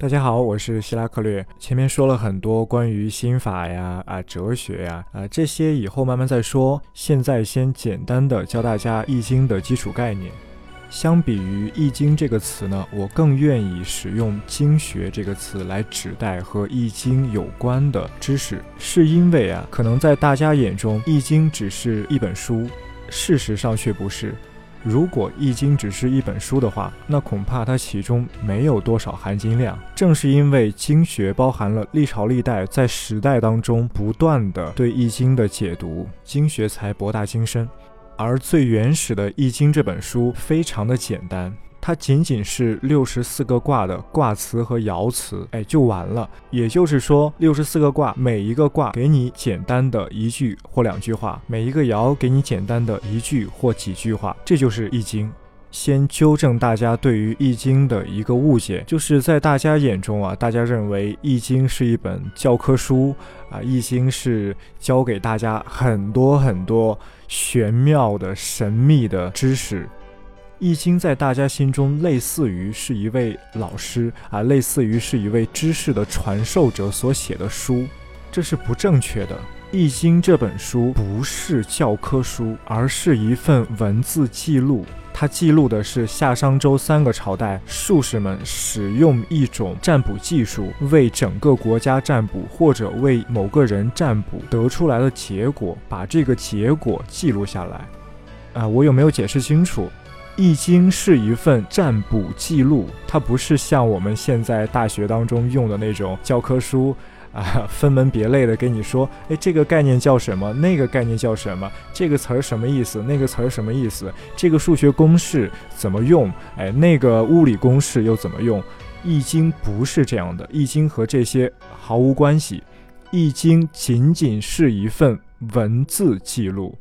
大家好，我是希拉克略。前面说了很多关于心法呀、啊哲学呀、啊这些，以后慢慢再说。现在先简单的教大家《易经》的基础概念。相比于《易经》这个词呢，我更愿意使用“经学”这个词来指代和《易经》有关的知识，是因为啊，可能在大家眼中，《易经》只是一本书，事实上却不是。如果《易经》只是一本书的话，那恐怕它其中没有多少含金量。正是因为经学包含了历朝历代在时代当中不断的对《易经》的解读，经学才博大精深。而最原始的《易经》这本书非常的简单。它仅仅是六十四个卦的卦辞和爻辞，哎，就完了。也就是说，六十四个卦，每一个卦给你简单的一句或两句话，每一个爻给你简单的一句或几句话，这就是易经。先纠正大家对于易经的一个误解，就是在大家眼中啊，大家认为易经是一本教科书啊，易经是教给大家很多很多玄妙的神秘的知识。易经在大家心中类似于是一位老师啊，类似于是一位知识的传授者所写的书，这是不正确的。易经这本书不是教科书，而是一份文字记录。它记录的是夏商周三个朝代术士们使用一种占卜技术，为整个国家占卜，或者为某个人占卜得出来的结果，把这个结果记录下来。啊，我有没有解释清楚？易经是一份占卜记录，它不是像我们现在大学当中用的那种教科书啊，分门别类的跟你说，哎，这个概念叫什么？那个概念叫什么？这个词儿什么意思？那个词儿什么意思？这个数学公式怎么用？哎，那个物理公式又怎么用？易经不是这样的，易经和这些毫无关系，易经仅仅是一份文字记录，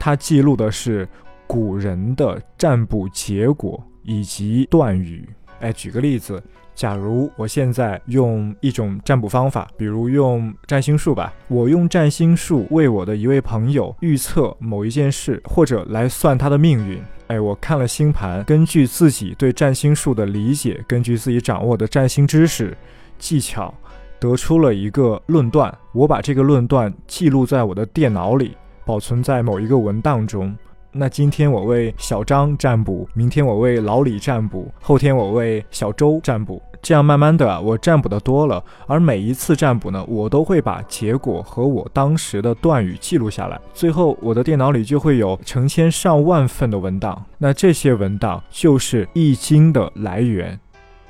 它记录的是。古人的占卜结果以及断语，哎，举个例子，假如我现在用一种占卜方法，比如用占星术吧，我用占星术为我的一位朋友预测某一件事，或者来算他的命运。哎，我看了星盘，根据自己对占星术的理解，根据自己掌握的占星知识技巧，得出了一个论断。我把这个论断记录在我的电脑里，保存在某一个文档中。那今天我为小张占卜，明天我为老李占卜，后天我为小周占卜，这样慢慢的我占卜的多了，而每一次占卜呢，我都会把结果和我当时的断语记录下来，最后我的电脑里就会有成千上万份的文档，那这些文档就是易经的来源，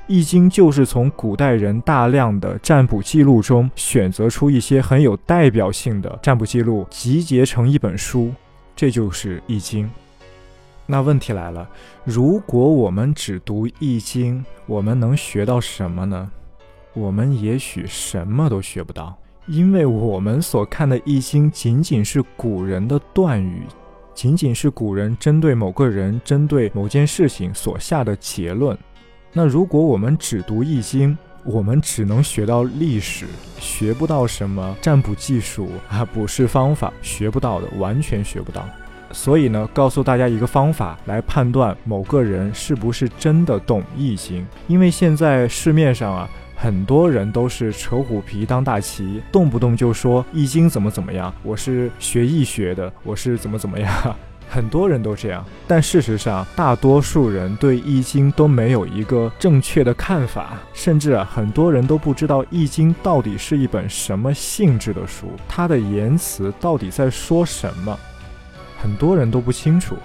易经就是从古代人大量的占卜记录中选择出一些很有代表性的占卜记录，集结成一本书。这就是易经。那问题来了，如果我们只读易经，我们能学到什么呢？我们也许什么都学不到，因为我们所看的易经仅仅是古人的断语，仅仅是古人针对某个人、针对某件事情所下的结论。那如果我们只读易经，我们只能学到历史，学不到什么占卜技术啊，卜筮方法，学不到的，完全学不到。所以呢，告诉大家一个方法来判断某个人是不是真的懂易经。因为现在市面上啊，很多人都是扯虎皮当大旗，动不动就说易经怎么怎么样，我是学易学的，我是怎么怎么样。很多人都这样，但事实上，大多数人对《易经》都没有一个正确的看法，甚至啊，很多人都不知道《易经》到底是一本什么性质的书，它的言辞到底在说什么，很多人都不清楚。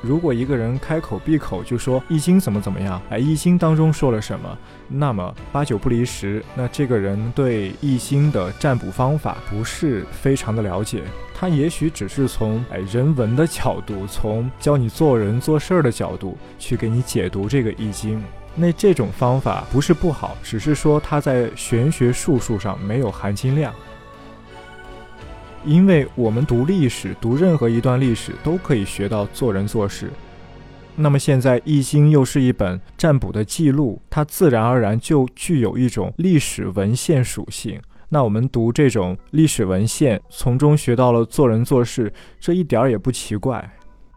如果一个人开口闭口就说《易经》怎么怎么样，哎，《易经》当中说了什么，那么八九不离十，那这个人对《易经》的占卜方法不是非常的了解。他也许只是从哎人文的角度，从教你做人做事儿的角度去给你解读这个《易经》。那这种方法不是不好，只是说它在玄学术数上没有含金量。因为我们读历史，读任何一段历史都可以学到做人做事。那么现在《易经》又是一本占卜的记录，它自然而然就具有一种历史文献属性。那我们读这种历史文献，从中学到了做人做事，这一点儿也不奇怪。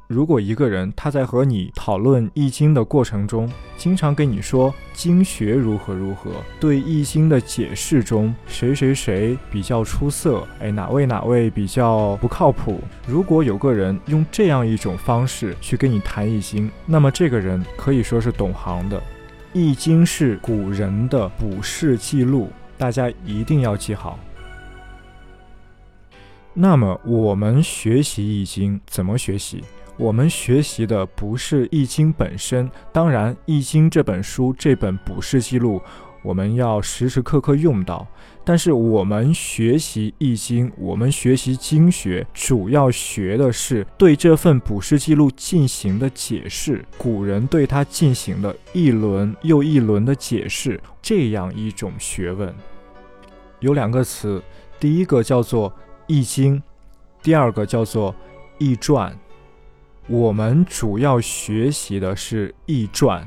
如果一个人他在和你讨论《易经》的过程中，经常跟你说经学如何如何，对《易经》的解释中谁谁谁比较出色，哎，哪位哪位比较不靠谱？如果有个人用这样一种方式去跟你谈《易经》，那么这个人可以说是懂行的。《易经》是古人的卜筮记录，大家一定要记好。那么我们学习《易经》怎么学习？我们学习的不是《易经》本身，当然，《易经》这本书这本卜筮记录，我们要时时刻刻用到。但是我们学习《易经》，我们学习经学，主要学的是对这份卜筮记录进行的解释，古人对它进行的一轮又一轮的解释，这样一种学问。有两个词，第一个叫做《易经》，第二个叫做《易传》。我们主要学习的是《易传》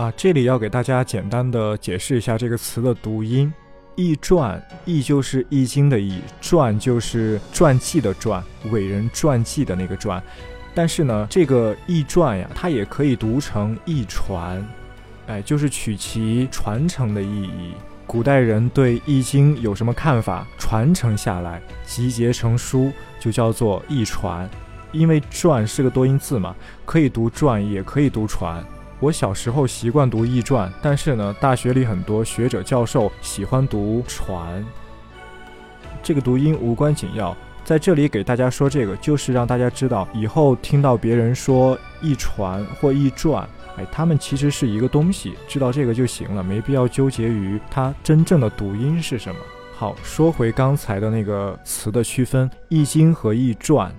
啊，这里要给大家简单的解释一下这个词的读音，《易传》易就是《易经》的易，传就是传记的传，伟人传记的那个传。但是呢，这个《易传》呀，它也可以读成《易传》，哎，就是取其传承的意义。古代人对《易经》有什么看法，传承下来，集结成书，就叫做《易传》。因为“传”是个多音字嘛，可以读“传”，也可以读“传”。我小时候习惯读《易传》，但是呢，大学里很多学者教授喜欢读“传”。这个读音无关紧要，在这里给大家说这个，就是让大家知道，以后听到别人说“易传”或“易传”，哎，他们其实是一个东西，知道这个就行了，没必要纠结于它真正的读音是什么。好，说回刚才的那个词的区分，《易经》和《易传》。《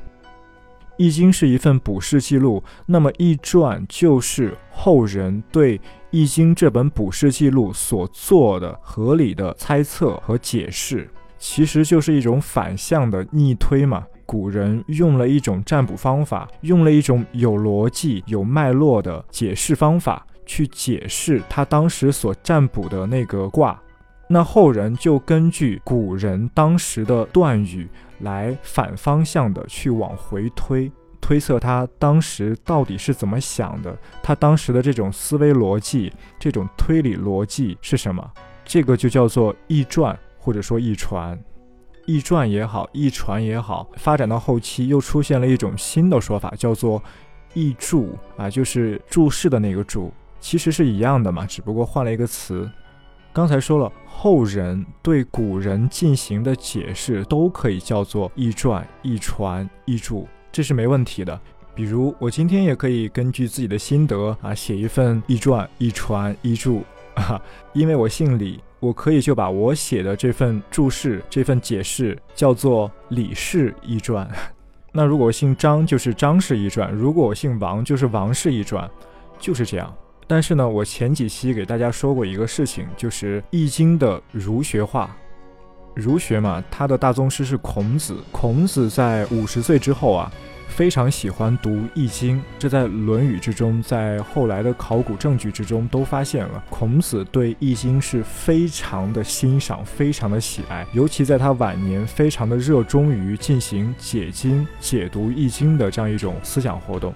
易经》是一份卜筮记录，那么《易传》就是后人对《易经》这本卜筮记录所做的合理的猜测和解释，其实就是一种反向的逆推嘛。古人用了一种占卜方法，用了一种有逻辑、有脉络的解释方法去解释他当时所占卜的那个卦，那后人就根据古人当时的断语。来反方向的去往回推，推测他当时到底是怎么想的，他当时的这种思维逻辑、这种推理逻辑是什么？这个就叫做易传，或者说易传。易传也好，易传也好，发展到后期又出现了一种新的说法，叫做易注啊，就是注释的那个注，其实是一样的嘛，只不过换了一个词。刚才说了，后人对古人进行的解释都可以叫做易传、易传、易注，这是没问题的。比如我今天也可以根据自己的心得啊，写一份易传、易传、易注啊，因为我姓李，我可以就把我写的这份注释、这份解释叫做李氏易传。那如果姓张，就是张氏易传；如果我姓王，就是王氏易传，就是这样。但是呢，我前几期给大家说过一个事情，就是《易经》的儒学化。儒学嘛，他的大宗师是孔子。孔子在五十岁之后啊，非常喜欢读《易经》，这在《论语》之中，在后来的考古证据之中都发现了。孔子对《易经》是非常的欣赏，非常的喜爱，尤其在他晚年，非常的热衷于进行解经、解读《易经》的这样一种思想活动。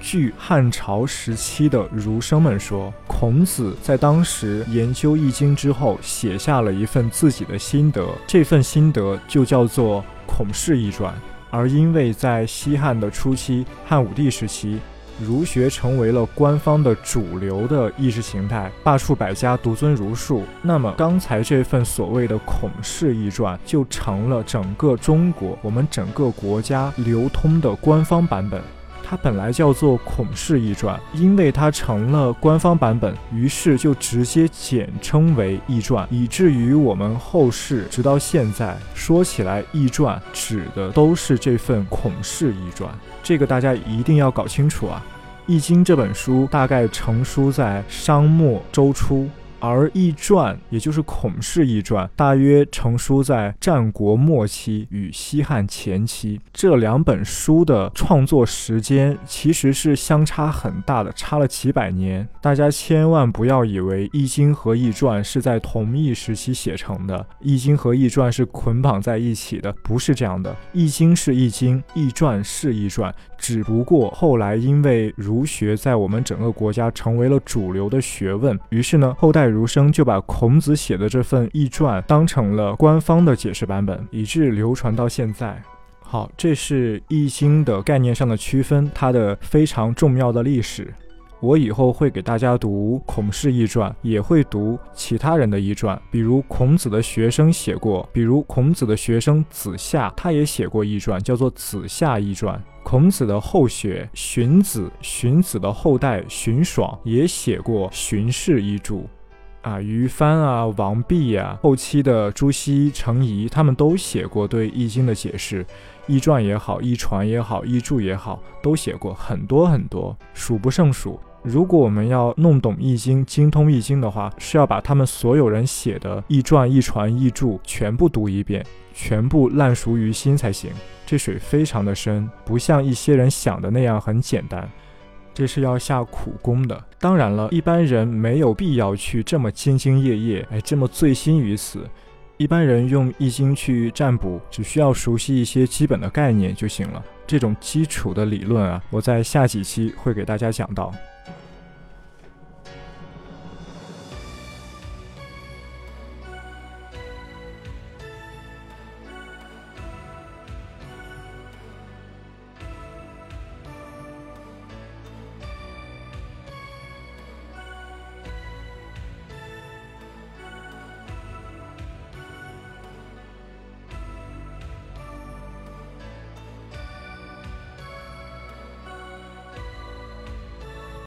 据汉朝时期的儒生们说，孔子在当时研究《易经》之后，写下了一份自己的心得，这份心得就叫做《孔氏易传》。而因为在西汉的初期，汉武帝时期，儒学成为了官方的主流的意识形态，罢黜百家，独尊儒术，那么刚才这份所谓的《孔氏易传》就成了整个中国、我们整个国家流通的官方版本。它本来叫做《孔氏易传》，因为它成了官方版本，于是就直接简称为《易传》，以至于我们后世直到现在说起来，《易传》指的都是这份《孔氏易传》。这个大家一定要搞清楚啊！《易经》这本书大概成书在商末周初，而《易传》也就是《孔氏易传》，大约成书在战国末期与西汉前期。这两本书的创作时间其实是相差很大的，差了几百年。大家千万不要以为《易经》和《易传》是在同一时期写成的，《易经》和《易传》是捆绑在一起的，不是这样的。《易经》是《易经》，《易传》是《易传》，只不过后来因为儒学在我们整个国家成为了主流的学问，于是呢，后代儒生就把孔子写的这份《易传》当成了官方的解释版本，以致流传到现在。好，这是《易经》的概念上的区分，它的非常重要的历史。我以后会给大家读《孔氏易传》，也会读其他人的易传，比如孔子的学生写过，比如孔子的学生子夏，他也写过易传，叫做《子夏易传》。孔子的后学荀子，荀子的后代荀爽也写过《荀氏遗著》。啊，于帆啊，王弼呀，后期的朱熹、程颐，他们都写过对《易经》的解释，《易传》也好，《易传》也好，《易注》也好，都写过很多很多，数不胜数。如果我们要弄懂《易经》、精通《易经》的话，是要把他们所有人写的《易传》、《易传》、《易注》全部读一遍，全部烂熟于心才行。这水非常的深，不像一些人想的那样很简单。这是要下苦功的。当然了，一般人没有必要去这么兢兢业业，哎，这么醉心于此。一般人用易经去占卜，只需要熟悉一些基本的概念就行了。这种基础的理论啊，我在下几期会给大家讲到。